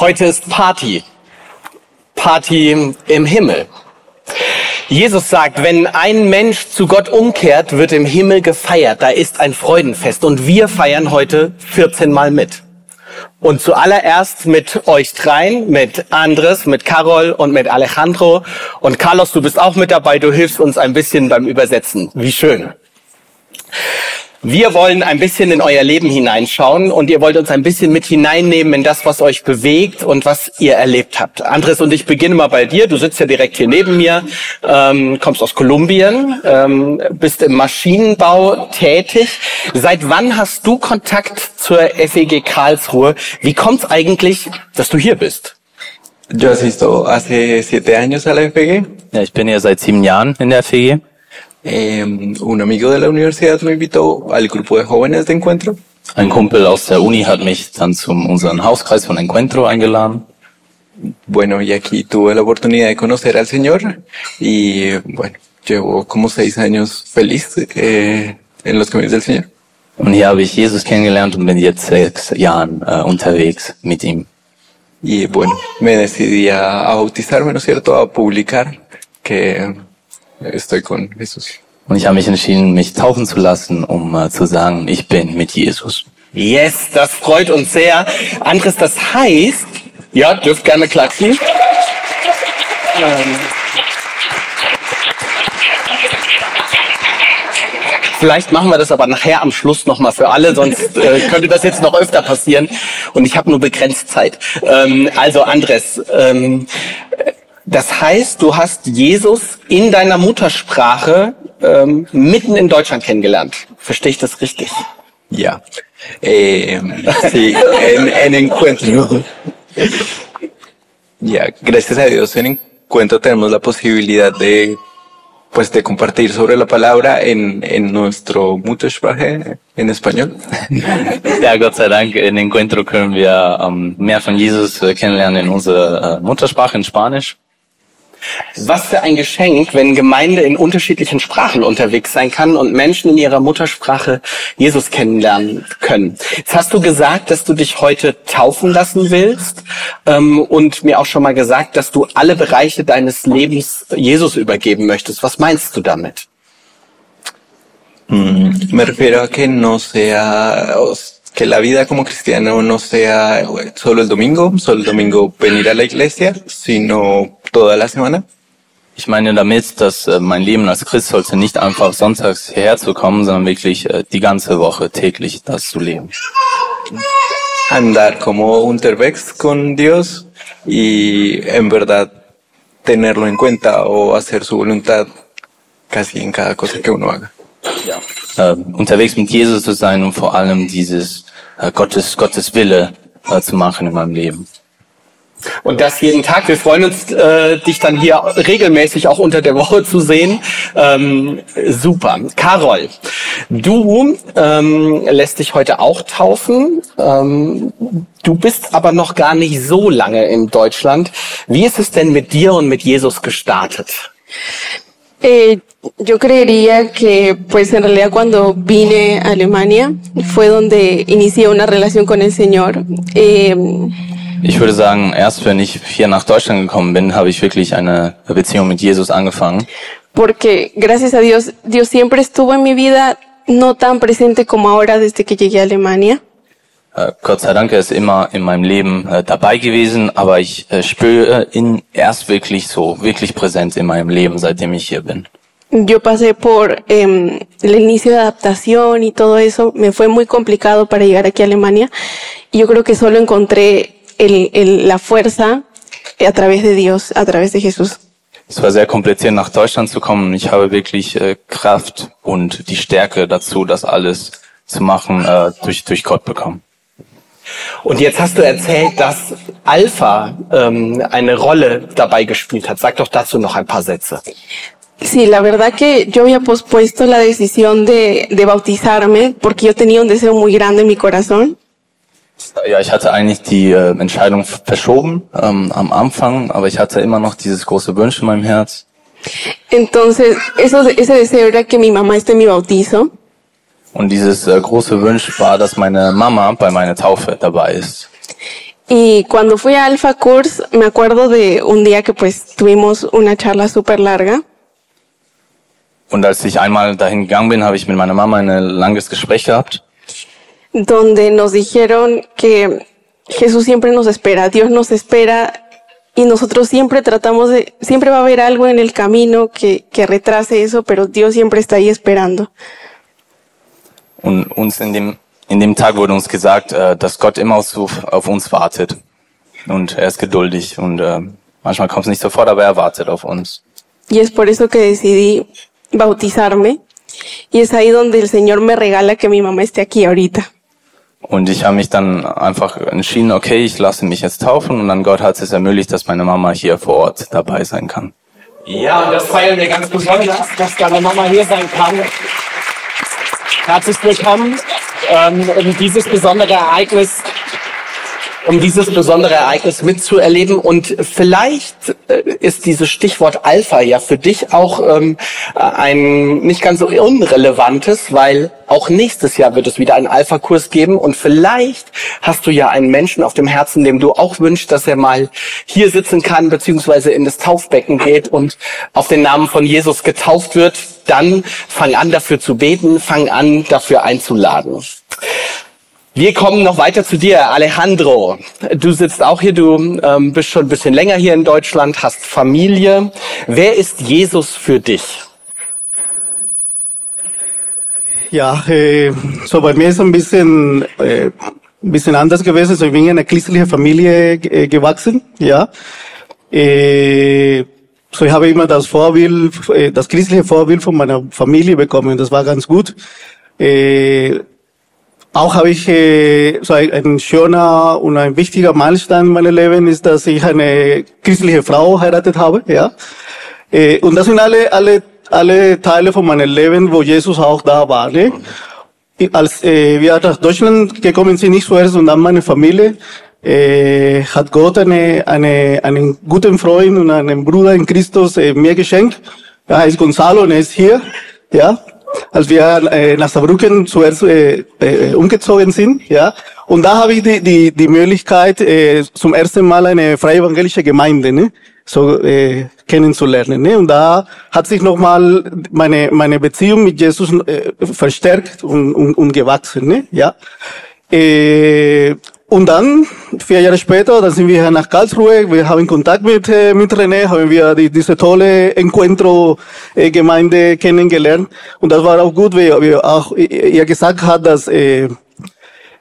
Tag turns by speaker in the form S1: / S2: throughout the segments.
S1: Heute ist Party. Party im Himmel. Jesus sagt, wenn ein Mensch zu Gott umkehrt, wird im Himmel gefeiert. Da ist ein Freudenfest. Und wir feiern heute 14 Mal mit. Und zuallererst mit euch dreien, mit Andres, mit Carol und mit Alejandro. Und Carlos, du bist auch mit dabei. Du hilfst uns ein bisschen beim Übersetzen. Wie schön. Wir wollen ein bisschen in euer Leben hineinschauen und ihr wollt uns ein bisschen mit hineinnehmen in das, was euch bewegt und was ihr erlebt habt. Andres und ich beginnen mal bei dir. Du sitzt ja direkt hier neben mir, ähm, kommst aus Kolumbien, ähm, bist im Maschinenbau tätig. Seit wann hast du Kontakt zur FEG Karlsruhe? Wie kommt es eigentlich, dass du hier bist?
S2: Yo asisto hace siete años a la FG.
S3: Ja, ich bin hier seit sieben Jahren in der FEG.
S2: Eh, un amigo de la universidad me invitó al grupo de jóvenes de encuentro.
S3: Ein Kumpel aus der Uni hat mich dann zum unseren Hauskreis von Encuentro eingeladen.
S2: Bueno, y aquí tuve la oportunidad de conocer al Señor y bueno, llevo como seis años feliz eh, en los caminos del Señor.
S3: Und hier habe ich Jesus kennengelernt und bin jetzt sechs Jahren äh, unterwegs mit ihm.
S2: Y bueno, me decidí a, a bautizarme, ¿no es cierto?, a publicar que estoy con Jesús.
S3: Und ich habe mich entschieden, mich taufen zu lassen, um äh, zu sagen, ich bin mit Jesus.
S1: Yes, das freut uns sehr. Andres, das heißt, ja, dürft gerne klatschen. Ähm, Vielleicht machen wir das aber nachher am Schluss nochmal für alle, sonst äh, könnte das jetzt noch öfter passieren. Und ich habe nur begrenzt Zeit. Ähm, also Andres, ähm, das heißt, du hast Jesus in deiner Muttersprache ähm, mitten in Deutschland kennengelernt. Verstehe ich das richtig?
S2: Ya. Eh, sí, en, en encuentro. Ya, gracias a Dios en encuentro tenemos la posibilidad de pues de compartir sobre la palabra en, en nuestro Muttersprache en español.
S3: Ja, Gott sei Dank, in Encuentro können wir ähm, mehr von Jesus äh, kennenlernen in unserer äh, Muttersprache, in Spanisch.
S1: Was für ein Geschenk, wenn Gemeinde in unterschiedlichen Sprachen unterwegs sein kann und Menschen in ihrer Muttersprache Jesus kennenlernen können. Jetzt hast du gesagt, dass du dich heute taufen lassen willst ähm, und mir auch schon mal gesagt, dass du alle Bereiche deines Lebens Jesus übergeben möchtest. Was meinst du damit?
S2: Mm, Me refiero a que no sea, que la vida como cristiano no sea solo el domingo, solo el domingo venir a la iglesia, sino toda la semana.
S3: Ich meine damit, dass äh, mein Leben als Christ sollte nicht einfach sonntags hierher zu kommen, sondern wirklich äh, die ganze Woche täglich das zu leben.
S2: Andar como unterwegs con Dios y en verdad tenerlo en cuenta o hacer su voluntad casi en cada cosa que uno haga.
S3: Äh, unterwegs mit Jesus zu sein und vor allem dieses äh, Gottes, Gottes Wille äh, zu machen in meinem Leben.
S1: Und das jeden Tag. Wir freuen uns, äh, dich dann hier regelmäßig auch unter der Woche zu sehen. Ähm, super. Carol, du ähm, lässt dich heute auch taufen. Ähm, du bist aber noch gar nicht so lange in Deutschland. Wie ist es denn mit dir und mit Jesus gestartet?
S4: Eh, yo creería que, pues en realidad cuando vine a Alemania fue donde inicié una relación con el Señor. Eh,
S3: Ich würde sagen, erst wenn ich hier nach Deutschland gekommen bin, habe ich wirklich eine Beziehung mit Jesus angefangen.
S4: porque gracias a Dios, Dios siempre estuvo en mi vida, no tan presente como ahora desde que llegué a Alemania.
S3: Äh, Gott sei Dank, er ist immer in meinem Leben äh, dabei gewesen, aber ich äh, spüre ihn erst wirklich so, wirklich präsent in meinem Leben, seitdem ich hier bin.
S4: Yo pasé por em, el inicio de adaptación y todo eso, me fue muy complicado para llegar aquí a Alemania y yo creo que solo encontré el, el- la fuerza a través de Dios, a través de Jesús.
S3: Es war sehr kompliziert, nach Deutschland zu kommen. Ich habe wirklich äh, Kraft und die Stärke dazu, das alles zu machen, äh, durch, durch Gott bekommen.
S1: Und jetzt hast du erzählt, dass Alpha ähm, eine Rolle dabei gespielt hat. Sag doch dazu noch ein paar Sätze.
S4: Sí, la verdad que yo había pospuesto la decisión de, de bautizarme porque yo tenía un deseo muy grande en mi corazón.
S3: Ja, ich hatte eigentlich die äh, Entscheidung verschoben ähm, am Anfang, aber ich hatte immer noch dieses große Wunsch in meinem Herz.
S4: Entonces, eso, ese deseo era que mi mamá esté en mi bautizo.
S3: Und dieses äh, große Wunsch war, dass meine Mama bei meiner Taufe dabei ist.
S4: Y cuando fui a Alpha Course, me acuerdo de un día que pues tuvimos una charla súper larga.
S3: Und als ich einmal dahin gegangen bin, habe ich mit meiner Mama ein langes Gespräch gehabt.
S4: Donde nos dijeron que Jesús siempre nos espera, Dios nos espera y nosotros siempre tratamos de, siempre va a haber algo en el camino que, que retrase eso, pero Dios siempre está ahí esperando.
S3: Und uns in dem, in dem Tag wurde uns gesagt, äh, dass Gott immer auf, uns wartet. Und er ist geduldig und äh, manchmal kommt es nicht sofort, aber er wartet auf uns.
S4: Y es por eso que decidí bautizarme y es ahí donde el Señor me regala que mi mamá esté aquí ahorita.
S3: Und ich habe mich dann einfach entschieden, okay, ich lasse mich jetzt taufen und dann Gott hat es ermöglicht, dass meine Mama hier vor Ort dabei sein kann.
S1: Ja, und das feiern wir ganz besonders, dass deine Mama hier sein kann. Herzlich willkommen, ähm, dieses besondere Ereignis um dieses besondere Ereignis mitzuerleben. Und vielleicht äh, ist dieses Stichwort Alpha ja für dich auch ähm, ein nicht ganz so unrelevantes, weil auch nächstes Jahr wird es wieder einen Alpha-Kurs geben. Und vielleicht hast du ja einen Menschen auf dem Herzen, dem du auch wünschst, dass er mal hier sitzen kann, beziehungsweise in das Taufbecken geht und auf den Namen von Jesus getauft wird. Dann fang an, dafür zu beten, fang an, dafür einzuladen. Wir kommen noch weiter zu dir, Alejandro. Du sitzt auch hier, du ähm, bist schon ein bisschen länger hier in Deutschland, hast Familie. Wer ist Jesus für dich?
S5: Ja, äh, so bei mir ist ein bisschen, äh, ein bisschen anders gewesen. So, ich bin in einer christlichen Familie äh, gewachsen, ja. Äh, so, ich habe immer das Vorbild, äh, das christliche Vorbild von meiner Familie bekommen. Das war ganz gut. Äh, auch habe ich äh, so ein, ein schöner und ein wichtiger Meilenstein in meinem Leben ist, dass ich eine christliche Frau heiratet habe, ja. Äh, und das sind alle, alle, alle Teile von meinem Leben, wo Jesus auch da war, ne? Als äh, wir nach Deutschland gekommen sind, nicht zuerst und dann meine Familie, äh, hat Gott eine, eine, einen guten Freund und einen Bruder in Christus äh, mir geschenkt. Er heißt Gonzalo und er ist hier, ja als wir äh, nach Saarbrücken zuerst äh, äh, umgezogen sind, ja. Und da habe ich die, die, die Möglichkeit, äh, zum ersten Mal eine freie evangelische Gemeinde, ne, so äh, kennenzulernen. Ne? Und da hat sich nochmal meine, meine Beziehung mit Jesus äh, verstärkt und, und, und gewachsen, ne? ja. Äh, und dann, vier Jahre später, dann sind wir nach Karlsruhe, wir haben Kontakt mit, äh, mit René, haben wir die, diese tolle Encuentro-Gemeinde äh, kennengelernt. Und das war auch gut, weil wir auch ihr gesagt hat, dass äh,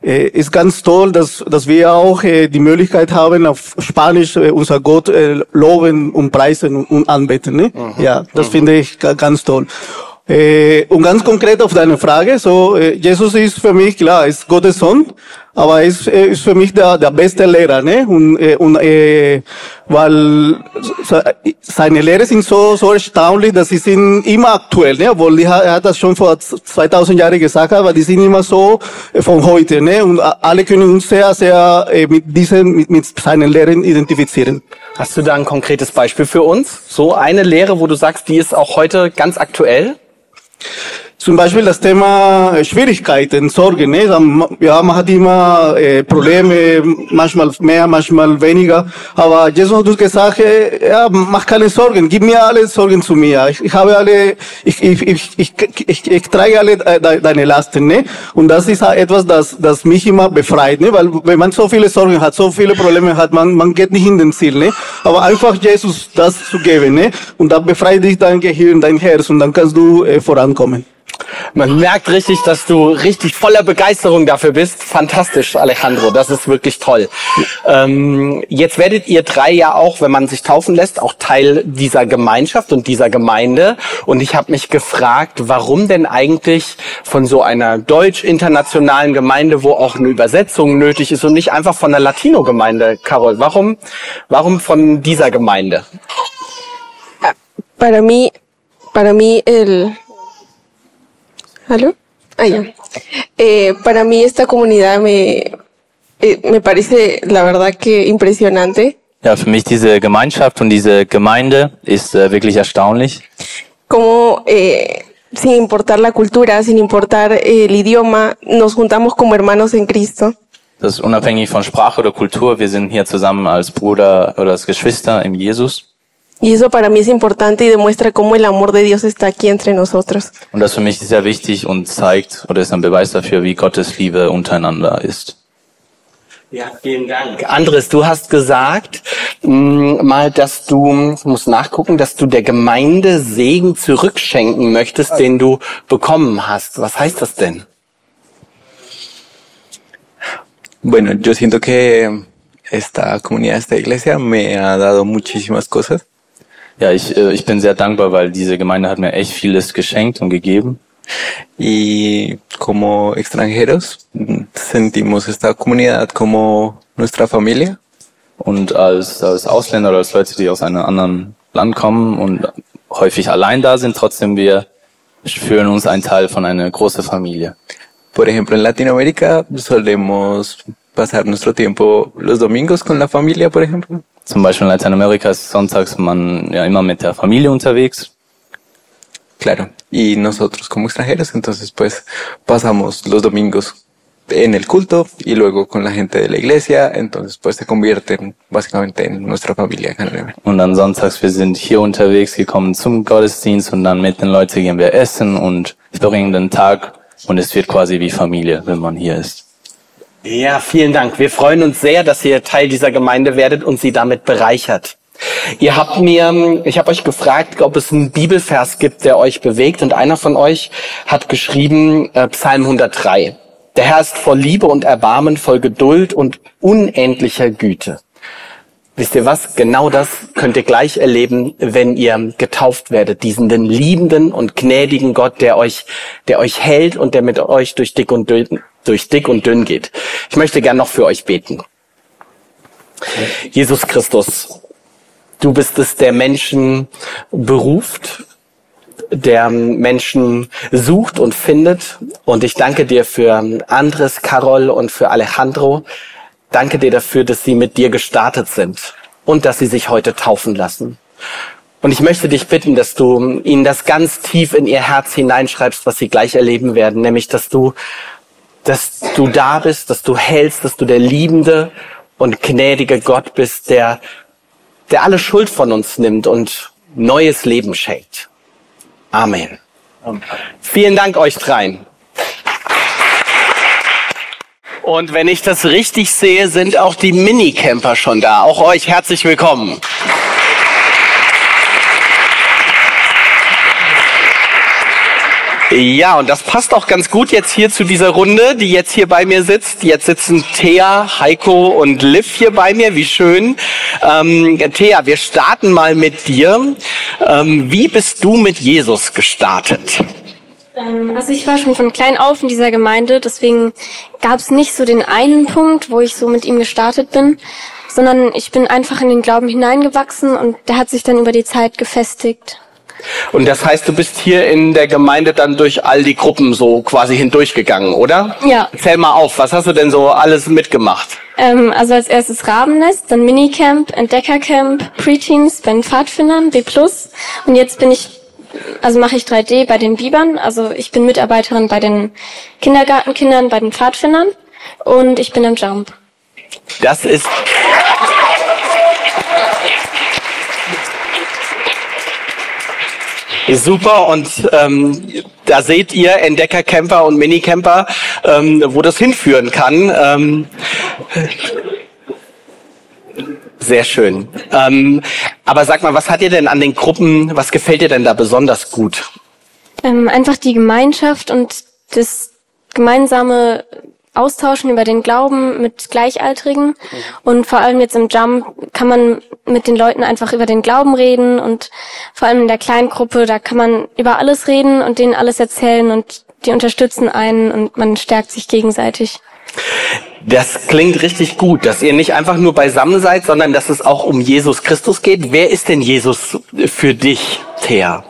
S5: äh, ist ganz toll, dass, dass wir auch äh, die Möglichkeit haben, auf Spanisch äh, unser Gott äh, loben und preisen und, und anbeten. Ne? Mhm. Ja, das mhm. finde ich ganz toll. Äh, und ganz konkret auf deine Frage, so äh, Jesus ist für mich klar, ist Gottes Sohn, aber er ist, er ist für mich der, der beste Lehrer, ne? Und, äh, und äh, weil seine Lehre sind so so erstaunlich, dass sie sind immer aktuell, ne? Obwohl er hat das schon vor 2000 Jahren gesagt, aber die sind immer so äh, von heute, ne? Und alle können uns sehr sehr äh, mit diesen mit, mit seinen Lehren identifizieren.
S1: Hast du da ein konkretes Beispiel für uns? So eine Lehre, wo du sagst, die ist auch heute ganz aktuell?
S5: Zum Beispiel das Thema Schwierigkeiten, Sorgen. Ne? Ja, man hat immer äh, Probleme, manchmal mehr, manchmal weniger. Aber Jesus hat gesagt, äh, ja, mach keine Sorgen, gib mir alle Sorgen zu mir. Ich, ich habe alle, ich, ich, ich, ich, ich, ich trage alle de, deine Lasten. Ne? Und das ist etwas, das, das mich immer befreit. Ne? Weil wenn man so viele Sorgen hat, so viele Probleme hat, man, man geht nicht in den Ziel. Ne? Aber einfach Jesus das zu geben. Ne? Und dann befreit dich dein Gehirn, dein Herz und dann kannst du äh, vorankommen.
S1: Man merkt richtig, dass du richtig voller Begeisterung dafür bist. Fantastisch, Alejandro. Das ist wirklich toll. Ähm, jetzt werdet ihr drei ja auch, wenn man sich taufen lässt, auch Teil dieser Gemeinschaft und dieser Gemeinde. Und ich habe mich gefragt, warum denn eigentlich von so einer deutsch-internationalen Gemeinde, wo auch eine Übersetzung nötig ist und nicht einfach von der Latino-Gemeinde, Carol? Warum, warum von dieser Gemeinde?
S4: Para mí, para mí el ¿Aló? Ah, ya. Eh, para mí esta comunidad me, eh, me parece la verdad que impresionante.
S3: Ja, für mich diese Gemeinschaft und diese Gemeinde ist äh, wirklich erstaunlich.
S4: Como eh, sin importar la cultura, sin importar el idioma, nos juntamos como hermanos en Cristo.
S3: Das ist unabhängig von Sprache oder Kultur. Wir sind hier zusammen als Bruder oder als Geschwister im Jesus.
S4: Y eso para mí es importante y demuestra cómo el amor de Dios está aquí entre nosotros.
S3: Und das für mich sehr wichtig und zeigt oder ist ein Beweis dafür, wie Gottes Liebe untereinander ist.
S1: Ja, vielen Dank. Andres, du hast gesagt, mh, mal, dass du, ich muss nachgucken, dass du der Gemeinde Segen zurückschenken möchtest, den du bekommen hast. Was heißt das denn?
S2: Bueno, yo siento que esta comunidad, esta iglesia me ha dado muchísimas cosas.
S3: Ja, ich, äh, ich bin sehr dankbar, weil diese Gemeinde hat mir echt vieles geschenkt und gegeben.
S2: Y como extranjeros sentimos esta comunidad como nuestra familia.
S3: Und als, als Ausländer oder als Leute, die aus einem anderen Land kommen und häufig allein da sind, trotzdem wir fühlen uns ein Teil von einer großen Familie.
S2: Por ejemplo, en Latinoamérica solemos pasar nuestro tiempo los domingos con la familia, por ejemplo.
S3: Zum Beispiel in Lateinamerika ist sonntags man ja immer mit der Familie unterwegs.
S2: Claro. Y nosotros como extranjeros, entonces pues pasamos los domingos en el culto y luego con la gente de la iglesia, entonces pues se convierten básicamente en nuestra familia.
S3: Und dann sonntags, wir sind hier unterwegs, gekommen zum Gottesdienst und dann mit den Leuten gehen wir essen und verbringen den Tag und es wird quasi wie Familie, wenn man hier ist.
S1: Ja, vielen Dank. Wir freuen uns sehr, dass ihr Teil dieser Gemeinde werdet und sie damit bereichert. Ihr habt mir, ich habe euch gefragt, ob es einen Bibelvers gibt, der euch bewegt und einer von euch hat geschrieben äh, Psalm 103. Der Herr ist voll Liebe und Erbarmen, voll Geduld und unendlicher Güte. Wisst ihr was? Genau das könnt ihr gleich erleben, wenn ihr getauft werdet. Diesen den liebenden und gnädigen Gott, der euch, der euch hält und der mit euch durch dick und dünn, durch dick und dünn geht. Ich möchte gern noch für euch beten. Jesus Christus, du bist es, der Menschen beruft, der Menschen sucht und findet. Und ich danke dir für Andres, Carol und für Alejandro. Danke dir dafür, dass sie mit dir gestartet sind und dass sie sich heute taufen lassen. Und ich möchte dich bitten, dass du ihnen das ganz tief in ihr Herz hineinschreibst, was sie gleich erleben werden, nämlich dass du, dass du da bist, dass du hältst, dass du der liebende und gnädige Gott bist, der, der alle Schuld von uns nimmt und neues Leben schenkt. Amen. Vielen Dank euch dreien. Und wenn ich das richtig sehe, sind auch die Minicamper schon da. Auch euch herzlich willkommen. Ja, und das passt auch ganz gut jetzt hier zu dieser Runde, die jetzt hier bei mir sitzt. Jetzt sitzen Thea, Heiko und Liv hier bei mir. Wie schön. Ähm, Thea, wir starten mal mit dir. Ähm, wie bist du mit Jesus gestartet?
S6: Ähm, Also ich war schon von klein auf in dieser Gemeinde, deswegen gab es nicht so den einen Punkt, wo ich so mit ihm gestartet bin, sondern ich bin einfach in den Glauben hineingewachsen und der hat sich dann über die Zeit gefestigt.
S1: Und das heißt, du bist hier in der Gemeinde dann durch all die Gruppen so quasi hindurchgegangen, oder?
S6: Ja.
S1: Zähl mal auf, was hast du denn so alles mitgemacht?
S6: Ähm, also als erstes Rabennest, dann Minicamp, Entdeckercamp, Preteens bei den Pfadfindern, B+. Und jetzt bin ich, also mache ich 3D bei den Bibern, also ich bin Mitarbeiterin bei den Kindergartenkindern, bei den Pfadfindern und ich bin im Jump.
S1: Das ist. Super und ähm, da seht ihr Entdeckercamper und Minicamper, ähm, wo das hinführen kann. Ähm, sehr schön. Ähm, aber sag mal, was hat dir denn an den Gruppen, was gefällt dir denn da besonders gut?
S6: Ähm, einfach die Gemeinschaft und das gemeinsame Austauschen über den Glauben mit Gleichaltrigen. Und vor allem jetzt im Jump kann man mit den Leuten einfach über den Glauben reden und vor allem in der kleinen Gruppe, da kann man über alles reden und denen alles erzählen und die unterstützen einen und man stärkt sich gegenseitig.
S1: Das klingt richtig gut, dass ihr nicht einfach nur beisammen seid, sondern dass es auch um Jesus Christus geht. Wer ist denn Jesus für dich, Thea?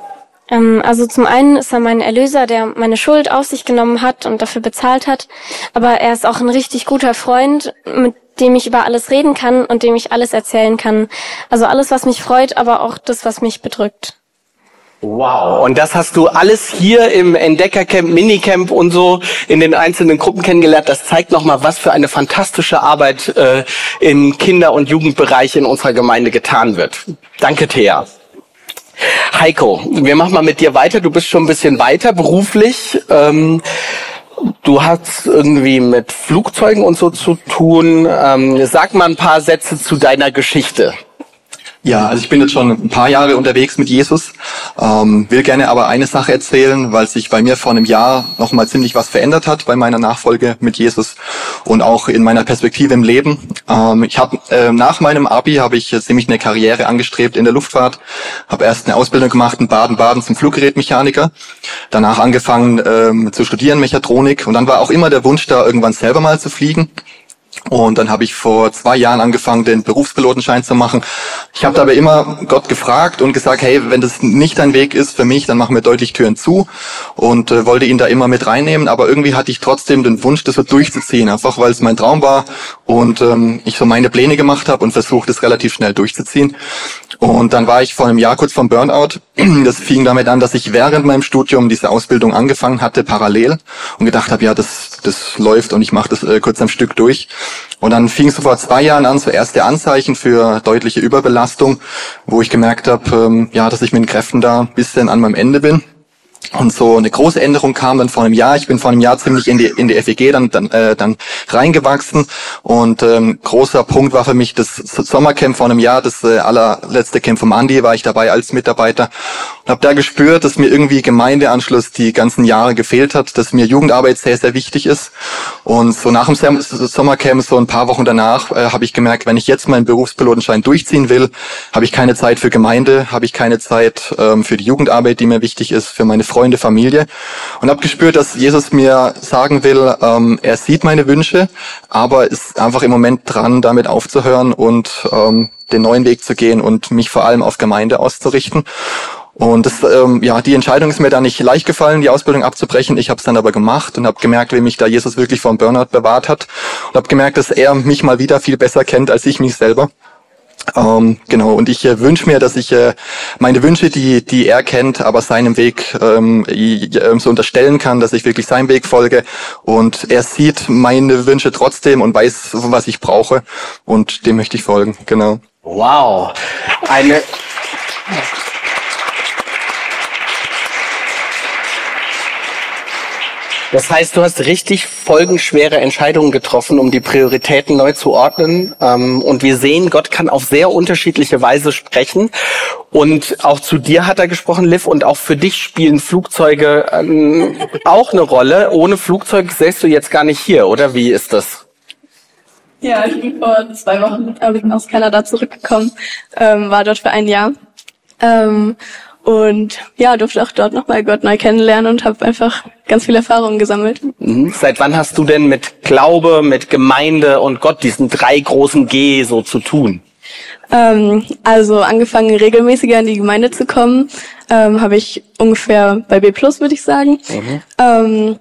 S6: Ähm, also zum einen ist er mein Erlöser, der meine Schuld auf sich genommen hat und dafür bezahlt hat. Aber er ist auch ein richtig guter Freund, mit dem ich über alles reden kann und dem ich alles erzählen kann. Also alles, was mich freut, aber auch das, was mich bedrückt.
S1: Wow. Und das hast du alles hier im Entdeckercamp, Minicamp und so in den einzelnen Gruppen kennengelernt. Das zeigt nochmal, was für eine fantastische Arbeit äh, im Kinder- und Jugendbereich in unserer Gemeinde getan wird. Danke, Thea. Heiko, wir machen mal mit dir weiter. Du bist schon ein bisschen weiter beruflich. Ähm, du hast irgendwie mit Flugzeugen und so zu tun. Ähm, sag mal ein paar Sätze zu deiner Geschichte.
S7: Ja, also ich bin jetzt schon ein paar Jahre unterwegs mit Jesus, ähm, will gerne aber eine Sache erzählen, weil sich bei mir vor einem Jahr nochmal ziemlich was verändert hat bei meiner Nachfolge mit Jesus und auch in meiner Perspektive im Leben. Ähm, ich habe äh, nach meinem Abi habe ich ziemlich eine Karriere angestrebt in der Luftfahrt, habe erst eine Ausbildung gemacht in Baden-Baden zum Fluggerätmechaniker, danach angefangen ähm, zu studieren Mechatronik und dann war auch immer der Wunsch da irgendwann selber mal zu fliegen. Und dann habe ich vor zwei Jahren angefangen, den Berufspilotenschein zu machen. Ich habe dabei immer Gott gefragt und gesagt, hey, wenn das nicht dein Weg ist für mich, dann mach mir deutlich Türen zu und äh, wollte ihn da immer mit reinnehmen. Aber irgendwie hatte ich trotzdem den Wunsch, das so durchzuziehen, einfach weil es mein Traum war und ähm, ich so meine Pläne gemacht habe und versucht, es relativ schnell durchzuziehen. Und dann war ich vor einem Jahr kurz vom Burnout. Das fing damit an, dass ich während meinem Studium diese Ausbildung angefangen hatte, parallel und gedacht habe, ja, das, das läuft und ich mache das äh, kurz am Stück durch. Und dann fing so vor zwei Jahren an, so erste Anzeichen für deutliche Überbelastung, wo ich gemerkt habe, ähm, ja, dass ich mit den Kräften da ein bisschen an meinem Ende bin. Und so eine große Änderung kam dann vor einem Jahr. Ich bin vor einem Jahr ziemlich in die in die FEG dann dann, äh, dann reingewachsen und ähm, großer Punkt war für mich das Sommercamp vor einem Jahr, das äh, allerletzte Camp vom Andi, war ich dabei als Mitarbeiter habe da gespürt, dass mir irgendwie Gemeindeanschluss die ganzen Jahre gefehlt hat, dass mir Jugendarbeit sehr sehr wichtig ist und so nach dem Sommercamp so ein paar Wochen danach äh, habe ich gemerkt, wenn ich jetzt meinen Berufspilotenschein durchziehen will, habe ich keine Zeit für Gemeinde, habe ich keine Zeit ähm, für die Jugendarbeit, die mir wichtig ist, für meine Freunde, Familie und habe gespürt, dass Jesus mir sagen will, ähm, er sieht meine Wünsche, aber ist einfach im Moment dran, damit aufzuhören und ähm, den neuen Weg zu gehen und mich vor allem auf Gemeinde auszurichten. Und das, ähm, ja, die Entscheidung ist mir da nicht leicht gefallen, die Ausbildung abzubrechen. Ich habe es dann aber gemacht und habe gemerkt, wie mich da Jesus wirklich vom Burnout bewahrt hat und habe gemerkt, dass er mich mal wieder viel besser kennt als ich mich selber. Ähm, genau, und ich äh, wünsche mir, dass ich äh, meine Wünsche, die, die er kennt, aber seinem Weg ähm, äh, so unterstellen kann, dass ich wirklich seinem Weg folge. Und er sieht meine Wünsche trotzdem und weiß, was ich brauche. Und dem möchte ich folgen, genau.
S1: Wow. Eine. Das heißt, du hast richtig folgenschwere Entscheidungen getroffen, um die Prioritäten neu zu ordnen. Ähm, und wir sehen, Gott kann auf sehr unterschiedliche Weise sprechen. Und auch zu dir hat er gesprochen, Liv, und auch für dich spielen Flugzeuge ähm, auch eine Rolle. Ohne Flugzeug säst du jetzt gar nicht hier, oder wie ist das?
S8: Ja, ich bin vor zwei Wochen aus Kanada zurückgekommen, ähm, war dort für ein Jahr. Ähm, und ja, durfte auch dort nochmal Gott neu kennenlernen und habe einfach ganz viel Erfahrungen gesammelt.
S1: Mhm. Seit wann hast du denn mit Glaube, mit Gemeinde und Gott diesen drei großen G so zu tun?
S8: Ähm, also angefangen regelmäßiger in die Gemeinde zu kommen, ähm, habe ich ungefähr bei B Plus, würde ich sagen. Mhm. Ähm,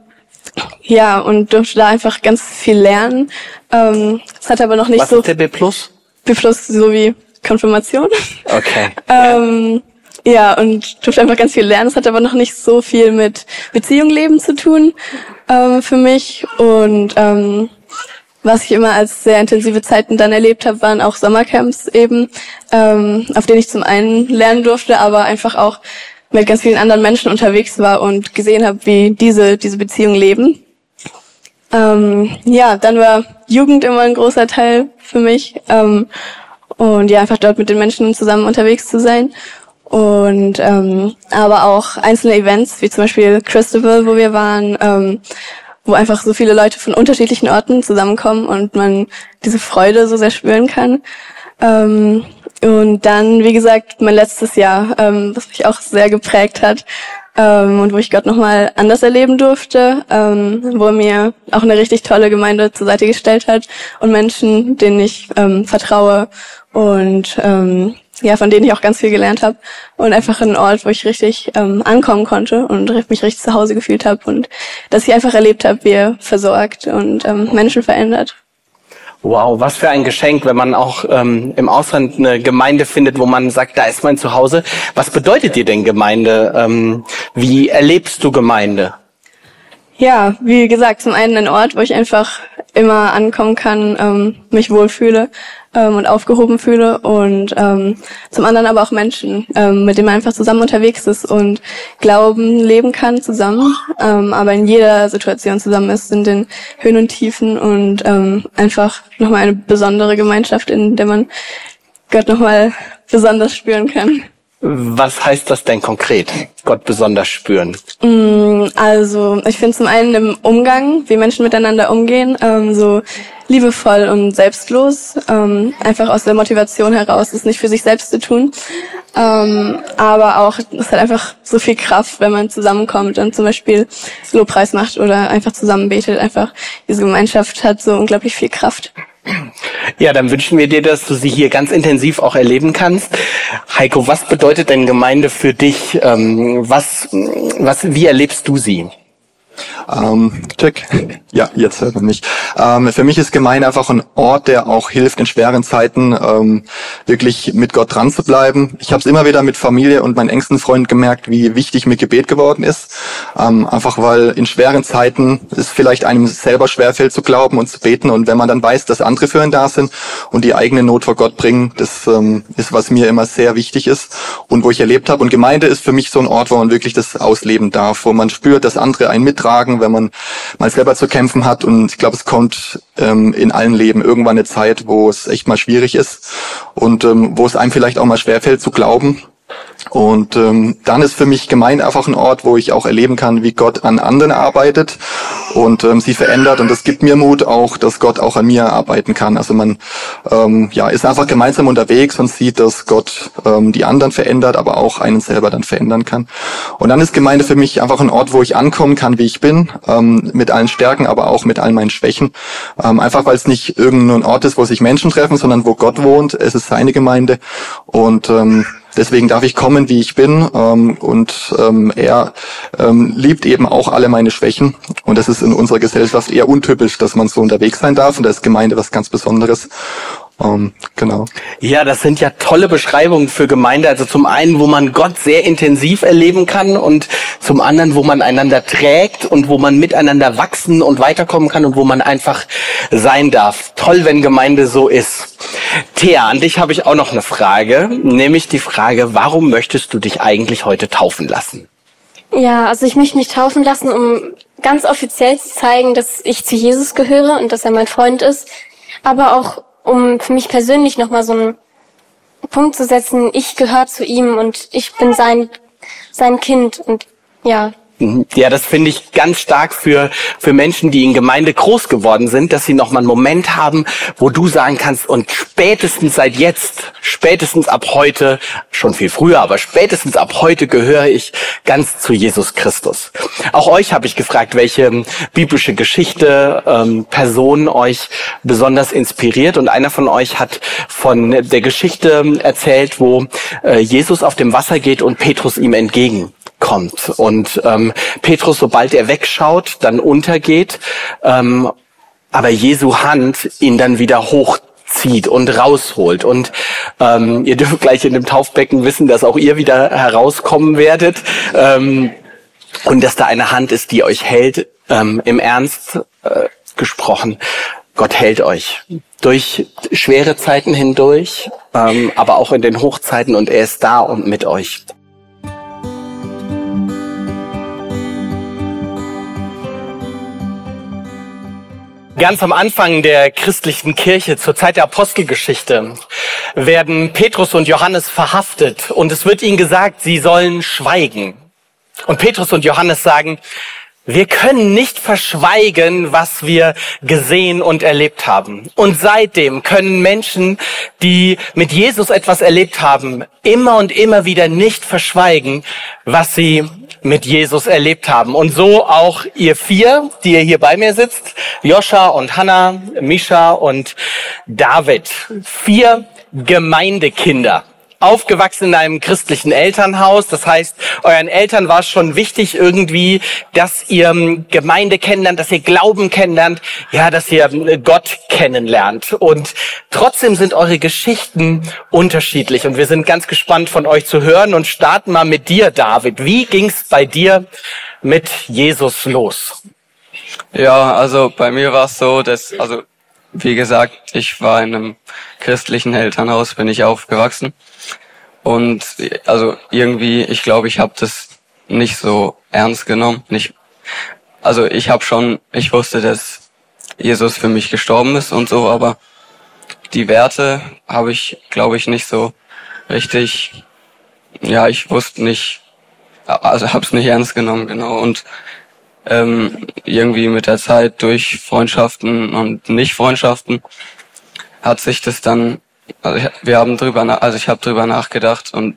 S8: ja, und durfte da einfach ganz viel lernen. Ähm, es hat aber noch nicht
S1: Was
S8: so.
S1: Was ist der B Plus?
S8: B Plus so wie Konfirmation.
S1: Okay.
S8: ähm, ja, und durfte einfach ganz viel lernen. Es hat aber noch nicht so viel mit Beziehung leben zu tun ähm, für mich. Und ähm, was ich immer als sehr intensive Zeiten dann erlebt habe, waren auch Sommercamps eben, ähm, auf denen ich zum einen lernen durfte, aber einfach auch mit ganz vielen anderen Menschen unterwegs war und gesehen habe, wie diese diese Beziehungen leben. Ähm, ja, dann war Jugend immer ein großer Teil für mich ähm, und ja einfach dort mit den Menschen zusammen unterwegs zu sein und ähm, aber auch einzelne Events, wie zum Beispiel Christabel, wo wir waren, ähm, wo einfach so viele Leute von unterschiedlichen Orten zusammenkommen und man diese Freude so sehr spüren kann. Ähm, und dann, wie gesagt, mein letztes Jahr, ähm, was mich auch sehr geprägt hat ähm, und wo ich Gott nochmal anders erleben durfte, ähm, wo er mir auch eine richtig tolle Gemeinde zur Seite gestellt hat und Menschen, denen ich ähm, vertraue und ähm, ja, von denen ich auch ganz viel gelernt habe und einfach ein Ort, wo ich richtig ähm, ankommen konnte und mich richtig zu Hause gefühlt habe und dass ich einfach erlebt habe, wie er versorgt und ähm, Menschen verändert.
S1: Wow, was für ein Geschenk, wenn man auch ähm, im Ausland eine Gemeinde findet, wo man sagt, da ist mein Zuhause. Was bedeutet dir denn Gemeinde? Ähm, wie erlebst du Gemeinde?
S8: Ja, wie gesagt, zum einen ein Ort, wo ich einfach immer ankommen kann, ähm, mich wohlfühle ähm, und aufgehoben fühle und ähm, zum anderen aber auch Menschen, ähm, mit denen man einfach zusammen unterwegs ist und Glauben leben kann zusammen, ähm, aber in jeder Situation zusammen ist, in den Höhen und Tiefen und ähm, einfach nochmal eine besondere Gemeinschaft, in der man Gott nochmal besonders spüren kann.
S1: Was heißt das denn konkret? Gott besonders spüren?
S8: Mm, Also ich finde zum einen im Umgang, wie Menschen miteinander umgehen, ähm, so liebevoll und selbstlos, ähm, einfach aus der Motivation heraus, es nicht für sich selbst zu tun. Ähm, aber auch, es hat einfach so viel Kraft, wenn man zusammenkommt und zum Beispiel Lobpreis macht oder einfach zusammen betet. Einfach diese Gemeinschaft hat so unglaublich viel Kraft.
S1: Ja, dann wünschen wir dir, dass du sie hier ganz intensiv auch erleben kannst. Heiko, was bedeutet denn Gemeinde für dich? Ähm, was, was, wie erlebst du sie?
S7: Ähm, check. Ja, jetzt hört man mich. Ähm, für mich ist Gemeinde einfach ein Ort, der auch hilft, in schweren Zeiten ähm, wirklich mit Gott dran zu bleiben. Ich habe es immer wieder mit Familie und meinen engsten Freunden gemerkt, wie wichtig mir Gebet geworden ist. Ähm, einfach weil in schweren Zeiten es vielleicht einem selber schwerfällt zu glauben und zu beten. Und wenn man dann weiß, dass andere für einen da sind und die eigene Not vor Gott bringen, das ähm, ist, was mir immer sehr wichtig ist und wo ich erlebt habe. Und Gemeinde ist für mich so ein Ort, wo man wirklich das ausleben darf, wo man spürt, dass andere einen mittragen, wenn man mal selber zu kämpfen hat. Und ich glaube, es kommt ähm, in allen Leben irgendwann eine Zeit, wo es echt mal schwierig ist und ähm, wo es einem vielleicht auch mal schwerfällt zu glauben. Und ähm, dann ist für mich Gemeinde einfach ein Ort, wo ich auch erleben kann, wie Gott an anderen arbeitet und ähm, sie verändert. Und das gibt mir Mut auch, dass Gott auch an mir arbeiten kann. Also man ähm, ja, ist einfach gemeinsam unterwegs und sieht, dass Gott ähm, die anderen verändert, aber auch einen selber dann verändern kann. Und dann ist Gemeinde für mich einfach ein Ort, wo ich ankommen kann, wie ich bin, ähm, mit allen Stärken, aber auch mit all meinen Schwächen. Ähm, einfach weil es nicht irgendein Ort ist, wo sich Menschen treffen, sondern wo Gott wohnt. Es ist seine Gemeinde. Und ähm, Deswegen darf ich kommen, wie ich bin. Ähm, und ähm, er ähm, liebt eben auch alle meine Schwächen. Und das ist in unserer Gesellschaft eher untypisch, dass man so unterwegs sein darf. Und da ist Gemeinde was ganz Besonderes. Ähm, genau.
S1: Ja, das sind ja tolle Beschreibungen für Gemeinde. Also zum einen, wo man Gott sehr intensiv erleben kann und zum anderen, wo man einander trägt und wo man miteinander wachsen und weiterkommen kann und wo man einfach sein darf. Toll, wenn Gemeinde so ist. Thea, an dich habe ich auch noch eine Frage, nämlich die Frage, warum möchtest du dich eigentlich heute taufen lassen?
S6: Ja, also ich möchte mich taufen lassen, um ganz offiziell zu zeigen, dass ich zu Jesus gehöre und dass er mein Freund ist, aber auch um für mich persönlich nochmal so einen Punkt zu setzen, ich gehöre zu ihm und ich bin sein, sein Kind und ja.
S1: Ja, das finde ich ganz stark für, für Menschen, die in Gemeinde groß geworden sind, dass sie nochmal einen Moment haben, wo du sagen kannst, und spätestens seit jetzt, spätestens ab heute, schon viel früher, aber spätestens ab heute gehöre ich ganz zu Jesus Christus. Auch euch habe ich gefragt, welche ähm, biblische Geschichte, ähm, Person euch besonders inspiriert. Und einer von euch hat von der Geschichte erzählt, wo äh, Jesus auf dem Wasser geht und Petrus ihm entgegen kommt. Und ähm, Petrus, sobald er wegschaut, dann untergeht, ähm, aber Jesu Hand ihn dann wieder hochzieht und rausholt. Und ähm, ihr dürft gleich in dem Taufbecken wissen, dass auch ihr wieder herauskommen werdet. Ähm, und dass da eine Hand ist, die euch hält, ähm, im Ernst äh, gesprochen. Gott hält euch durch schwere Zeiten hindurch, ähm, aber auch in den Hochzeiten und er ist da und mit euch. Ganz am Anfang der christlichen Kirche, zur Zeit der Apostelgeschichte, werden Petrus und Johannes verhaftet und es wird ihnen gesagt, sie sollen schweigen. Und Petrus und Johannes sagen, wir können nicht verschweigen, was wir gesehen und erlebt haben. Und seitdem können Menschen, die mit Jesus etwas erlebt haben, immer und immer wieder nicht verschweigen, was sie mit Jesus erlebt haben. Und so auch ihr vier, die ihr hier bei mir sitzt, Joscha und Hannah, Misha und David. Vier Gemeindekinder. Aufgewachsen in einem christlichen Elternhaus. Das heißt, euren Eltern war es schon wichtig irgendwie, dass ihr ähm, Gemeinde kennenlernt, dass ihr Glauben kennenlernt, ja, dass ihr äh, Gott kennenlernt. Und trotzdem sind eure Geschichten unterschiedlich. Und wir sind ganz gespannt von euch zu hören und starten mal mit dir, David. Wie ging's bei dir mit Jesus los?
S9: Ja, also bei mir war es so, dass, also wie gesagt, ich war in einem christlichen Elternhaus, bin ich aufgewachsen. Und also irgendwie, ich glaube, ich habe das nicht so ernst genommen. Nicht, also ich habe schon, ich wusste, dass Jesus für mich gestorben ist und so, aber die Werte habe ich, glaube ich, nicht so richtig. Ja, ich wusste nicht, also habe es nicht ernst genommen, genau. Und ähm, irgendwie mit der Zeit durch Freundschaften und Nicht-Freundschaften hat sich das dann, also ich, wir haben drüber, also ich habe drüber nachgedacht und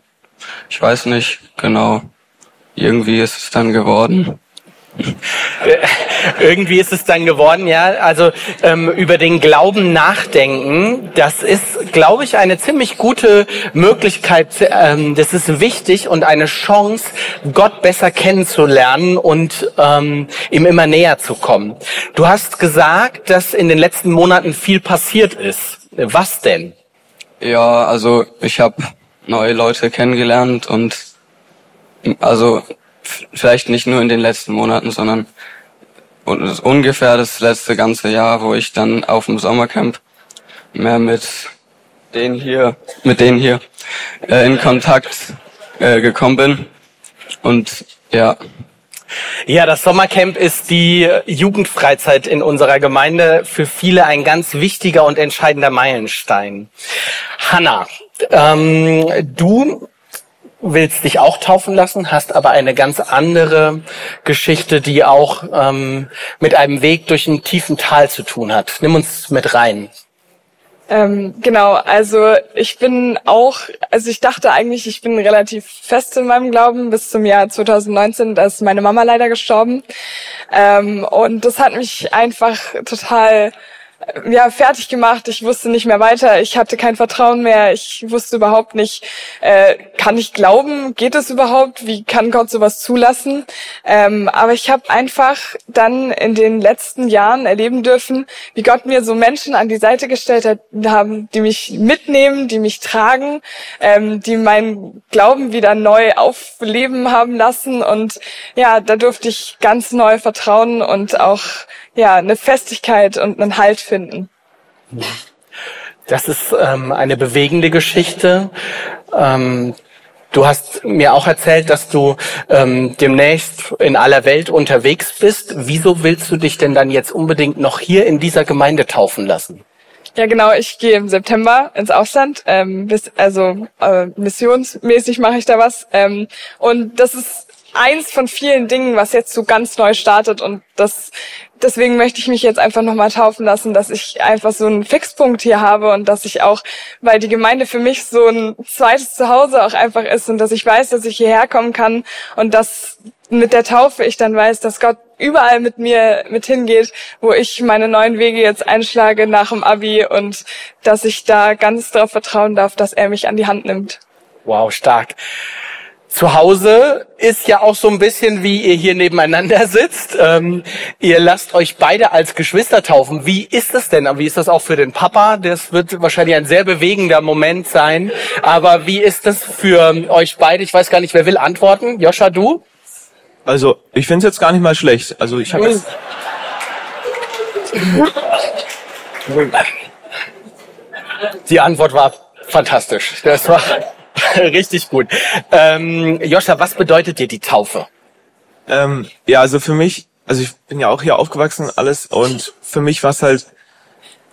S9: ich weiß nicht genau, irgendwie ist es dann geworden.
S1: Irgendwie ist es dann geworden, ja. Also ähm, über den Glauben nachdenken, das ist, glaube ich, eine ziemlich gute Möglichkeit. Ähm, das ist wichtig und eine Chance, Gott besser kennenzulernen und ähm, ihm immer näher zu kommen. Du hast gesagt, dass in den letzten Monaten viel passiert ist. Was denn?
S9: Ja, also ich habe neue Leute kennengelernt und also vielleicht nicht nur in den letzten Monaten, sondern ungefähr das letzte ganze Jahr, wo ich dann auf dem Sommercamp mehr mit denen hier, mit denen hier äh, in Kontakt äh, gekommen bin. Und ja.
S1: Ja, das Sommercamp ist die Jugendfreizeit in unserer Gemeinde für viele ein ganz wichtiger und entscheidender Meilenstein. Hanna, ähm, du willst dich auch taufen lassen, hast aber eine ganz andere Geschichte, die auch ähm, mit einem Weg durch einen tiefen Tal zu tun hat. Nimm uns mit rein.
S10: Ähm, genau, also ich bin auch, also ich dachte eigentlich, ich bin relativ fest in meinem Glauben bis zum Jahr 2019, da ist meine Mama leider gestorben. Ähm, und das hat mich einfach total ja, fertig gemacht. Ich wusste nicht mehr weiter. Ich hatte kein Vertrauen mehr. Ich wusste überhaupt nicht, äh, kann ich glauben? Geht es überhaupt? Wie kann Gott sowas zulassen? Ähm, aber ich habe einfach dann in den letzten Jahren erleben dürfen, wie Gott mir so Menschen an die Seite gestellt hat, haben, die mich mitnehmen, die mich tragen, ähm, die meinen Glauben wieder neu aufleben haben lassen. Und ja, da durfte ich ganz neu vertrauen und auch ja, eine Festigkeit und einen Halt finden.
S1: Das ist ähm, eine bewegende Geschichte. Ähm, du hast mir auch erzählt, dass du ähm, demnächst in aller Welt unterwegs bist. Wieso willst du dich denn dann jetzt unbedingt noch hier in dieser Gemeinde taufen lassen?
S10: Ja, genau. Ich gehe im September ins Ausland. Ähm, bis, also äh, missionsmäßig mache ich da was. Ähm, und das ist eins von vielen Dingen, was jetzt so ganz neu startet und das deswegen möchte ich mich jetzt einfach nochmal taufen lassen, dass ich einfach so einen Fixpunkt hier habe und dass ich auch, weil die Gemeinde für mich so ein zweites Zuhause auch einfach ist und dass ich weiß, dass ich hierher kommen kann und dass mit der Taufe ich dann weiß, dass Gott überall mit mir mit hingeht, wo ich meine neuen Wege jetzt einschlage nach dem Abi und dass ich da ganz darauf vertrauen darf, dass er mich an die Hand nimmt.
S1: Wow, stark. Zu Hause ist ja auch so ein bisschen, wie ihr hier nebeneinander sitzt. Ähm, ihr lasst euch beide als Geschwister taufen. Wie ist das denn? Wie ist das auch für den Papa? Das wird wahrscheinlich ein sehr bewegender Moment sein. Aber wie ist das für euch beide? Ich weiß gar nicht, wer will antworten. Joscha, du?
S11: Also, ich finde es jetzt gar nicht mal schlecht. Also, ich habe jetzt...
S1: Die Antwort war fantastisch. Das war Richtig gut. Ähm, Joscha, was bedeutet dir die Taufe?
S11: Ähm, ja, also für mich, also ich bin ja auch hier aufgewachsen alles und für mich war es halt,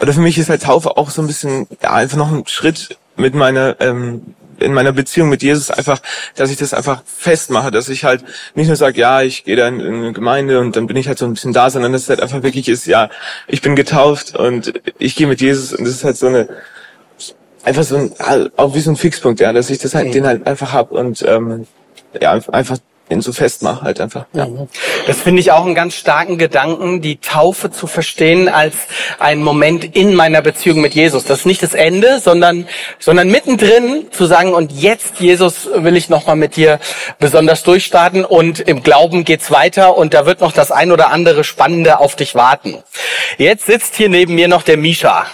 S11: oder für mich ist halt Taufe auch so ein bisschen, ja, einfach noch ein Schritt mit meiner, ähm, in meiner Beziehung mit Jesus einfach, dass ich das einfach festmache, dass ich halt nicht nur sage, ja, ich gehe da in, in eine Gemeinde und dann bin ich halt so ein bisschen da, sondern dass es halt einfach wirklich ist, ja, ich bin getauft und ich gehe mit Jesus und das ist halt so eine, einfach so ein, auch wie so ein Fixpunkt, ja, dass ich das halt, mhm. den halt einfach hab und ähm, ja, einfach ihn so festmache halt einfach. Ja.
S1: Das finde ich auch einen ganz starken Gedanken, die Taufe zu verstehen als einen Moment in meiner Beziehung mit Jesus. Das ist nicht das Ende, sondern, sondern mittendrin zu sagen, und jetzt, Jesus, will ich nochmal mit dir besonders durchstarten und im Glauben geht's weiter und da wird noch das ein oder andere Spannende auf dich warten. Jetzt sitzt hier neben mir noch der Misha